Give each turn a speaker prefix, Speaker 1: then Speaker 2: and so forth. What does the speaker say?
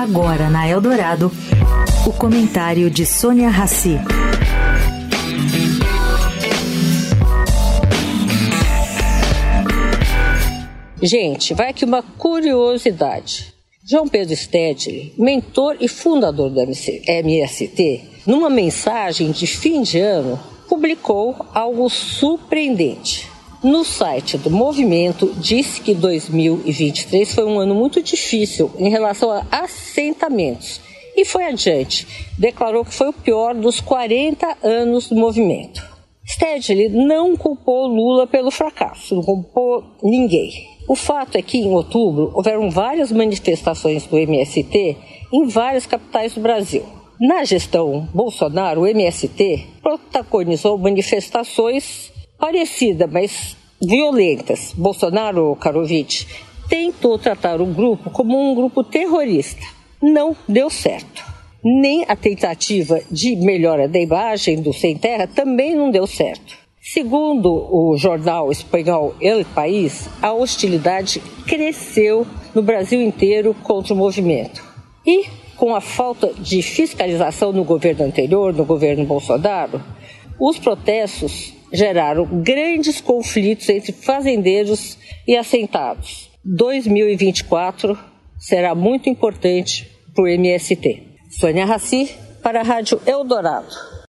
Speaker 1: Agora na Eldorado, o comentário de Sônia Rassi.
Speaker 2: Gente, vai aqui uma curiosidade. João Pedro Stedley, mentor e fundador do MST, numa mensagem de fim de ano, publicou algo surpreendente. No site do movimento, disse que 2023 foi um ano muito difícil em relação a assentamentos e foi adiante. Declarou que foi o pior dos 40 anos do movimento. Stedley não culpou Lula pelo fracasso, não culpou ninguém. O fato é que em outubro houveram várias manifestações do MST em várias capitais do Brasil. Na gestão Bolsonaro, o MST protagonizou manifestações parecidas, mas violentas. Bolsonaro, Karovic, tentou tratar o grupo como um grupo terrorista. Não deu certo. Nem a tentativa de melhora da imagem do Sem Terra também não deu certo. Segundo o jornal espanhol El País, a hostilidade cresceu no Brasil inteiro contra o movimento. E, com a falta de fiscalização no governo anterior, no governo Bolsonaro, os protestos geraram grandes conflitos entre fazendeiros e assentados. 2024 será muito importante para o MST. Sônia Raci, para a Rádio Eldorado.